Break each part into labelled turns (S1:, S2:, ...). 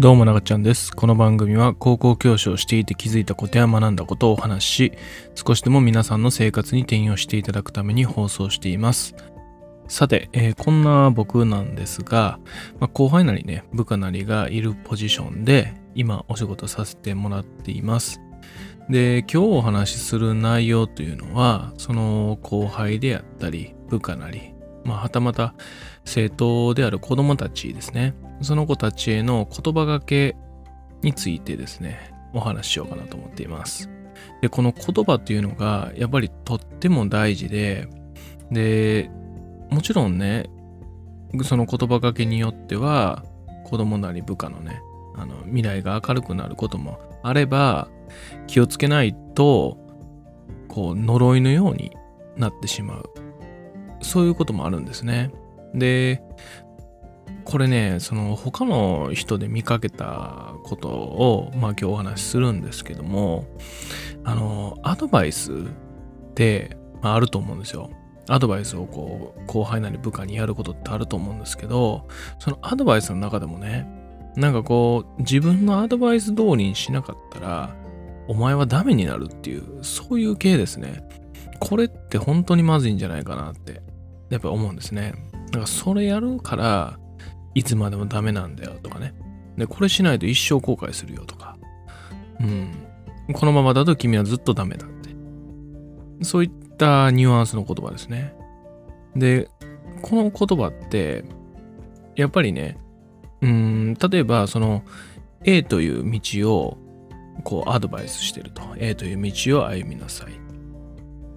S1: どうもなちゃんです。この番組は高校教師をしていて気づいたことや学んだことをお話しし、少しでも皆さんの生活に転用していただくために放送しています。さて、えーこんな僕なんですが、まあ、後輩なりね、部下なりがいるポジションで、今お仕事させてもらっています。で、今日お話しする内容というのは、その後輩であったり、部下なり、まあ、はたまた生徒である子供たちですね。その子たちへの言葉がけについてですね、お話ししようかなと思っています。で、この言葉っていうのが、やっぱりとっても大事で、で、もちろんね、その言葉がけによっては、子供なり部下のね、あの未来が明るくなることもあれば、気をつけないと、こう、呪いのようになってしまう。そういうこともあるんですね。で、これね、その他の人で見かけたことを、まあ今日お話しするんですけども、あの、アドバイスって、まあ、あると思うんですよ。アドバイスをこう、後輩なり部下にやることってあると思うんですけど、そのアドバイスの中でもね、なんかこう、自分のアドバイス通りにしなかったら、お前はダメになるっていう、そういう系ですね。これって本当にまずいんじゃないかなって、やっぱ思うんですね。だからそれやるから、いつまでもダメなんだよとかね。で、これしないと一生後悔するよとか。うん。このままだと君はずっとダメだって。そういったニュアンスの言葉ですね。で、この言葉って、やっぱりね、うん、例えばその A という道をこうアドバイスしてると。A という道を歩みなさい。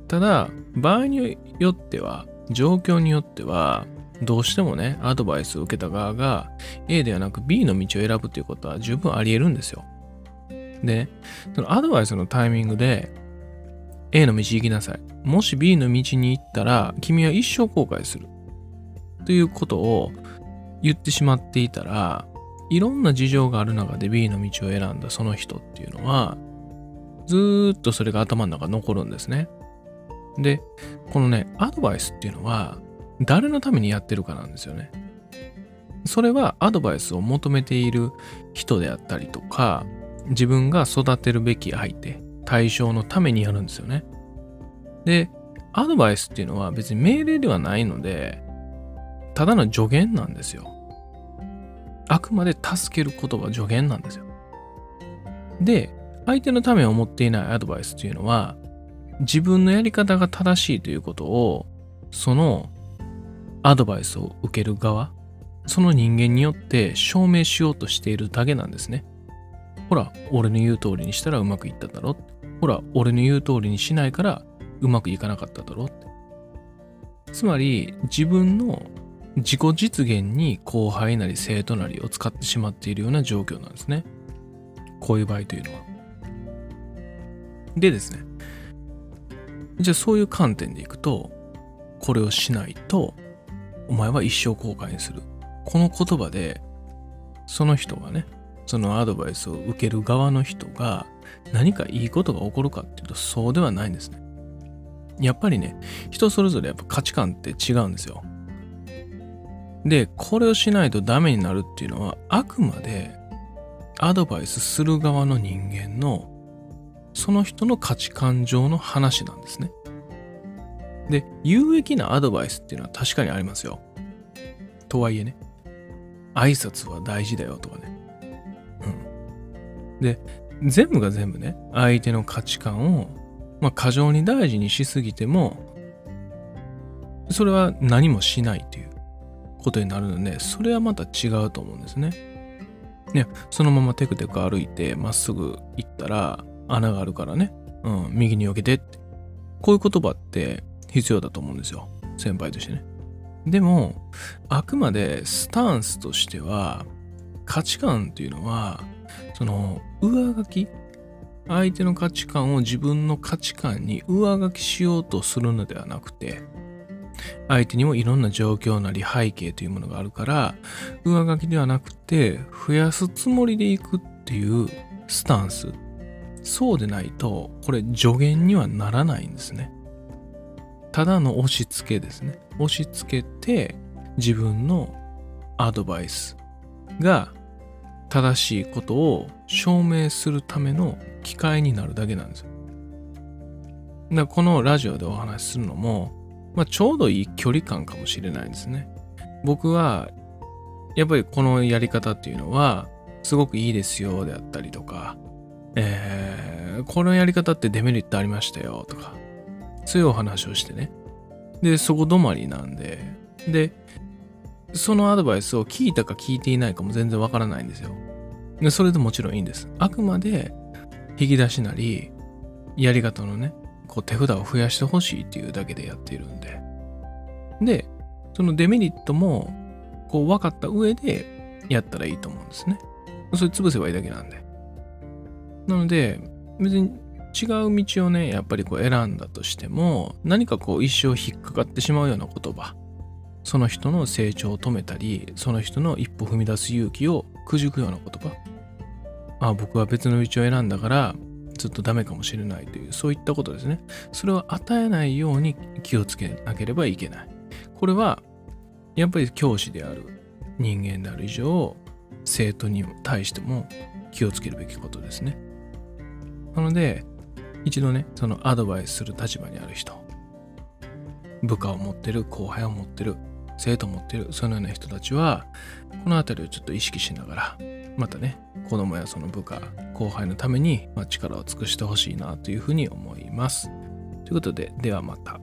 S1: ただ、場合によっては、状況によっては、どうしてもね、アドバイスを受けた側が A ではなく B の道を選ぶということは十分あり得るんですよ。で、そのアドバイスのタイミングで A の道行きなさい。もし B の道に行ったら君は一生後悔する。ということを言ってしまっていたら、いろんな事情がある中で B の道を選んだその人っていうのは、ずっとそれが頭の中残るんですね。で、このね、アドバイスっていうのは、誰のためにやってるかなんですよね。それはアドバイスを求めている人であったりとか、自分が育てるべき相手、対象のためにやるんですよね。で、アドバイスっていうのは別に命令ではないので、ただの助言なんですよ。あくまで助けることは助言なんですよ。で、相手のためを思っていないアドバイスっていうのは、自分のやり方が正しいということを、そのアドバイスを受ける側、その人間によって証明しようとしているだけなんですね。ほら、俺の言う通りにしたらうまくいっただろ。ほら、俺の言う通りにしないからうまくいかなかっただろ。つまり、自分の自己実現に後輩なり生徒なりを使ってしまっているような状況なんですね。こういう場合というのは。でですね。じゃあそういう観点でいくと、これをしないと、お前は一生後悔にする。この言葉で、その人がね、そのアドバイスを受ける側の人が何かいいことが起こるかっていうとそうではないんですね。やっぱりね、人それぞれやっぱ価値観って違うんですよ。で、これをしないとダメになるっていうのはあくまでアドバイスする側の人間のその人の価値観上の話なんですね。で、有益なアドバイスっていうのは確かにありますよ。とはいえね、挨拶は大事だよとかね。うん。で、全部が全部ね、相手の価値観を、まあ、過剰に大事にしすぎても、それは何もしないということになるので、それはまた違うと思うんですね。ね、そのままテクテク歩いてまっすぐ行ったら穴があるからね、うん、右に避けてって。こういう言葉って必要だと思うんですよ。先輩としてね。でも、あくまでスタンスとしては、価値観っていうのは、その、上書き？相手の価値観を自分の価値観に上書きしようとするのではなくて、相手にもいろんな状況なり背景というものがあるから、上書きではなくて、増やすつもりでいくっていうスタンス。そうでないと、これ助言にはならないんですね。ただの押し付けですね。押し付けて、自分のアドバイスが正しいことを証明するための機会になるだけなんですよ。だからこのラジオでお話しするのも、まあ、ちょうどいい距離感かもしれないですね。僕は、やっぱりこのやり方っていうのは、すごくいいですよであったりとか、えー、このやり方ってデメリットありましたよとか、そういうお話をしてね。で、そこ止まりなんで、で、そのアドバイスを聞いたか聞いていないかも全然わからないんですよ。で、それでもちろんいいんです。あくまで引き出しなり、やり方のね、こう手札を増やしてほしいっていうだけでやっているんで。で、そのデメリットも、こう分かった上でやったらいいと思うんですね。それ潰せばいいだけなんで。なので、別に違う道をね、やっぱりこう選んだとしても、何かこう一生引っかかってしまうような言葉、その人の成長を止めたり、その人の一歩踏み出す勇気をくじくような言葉。ああ、僕は別の道を選んだから、ずっとダメかもしれないという、そういったことですね。それを与えないように気をつけなければいけない。これは、やっぱり教師である人間である以上、生徒に対しても気をつけるべきことですね。なので、一度ね、そのアドバイスする立場にある人、部下を持ってる、後輩を持ってる、生徒を持ってる、そのような人たちは、このあたりをちょっと意識しながら、またね、子供やその部下、後輩のために、ま力を尽くしてほしいなというふうに思います。ということで、ではまた。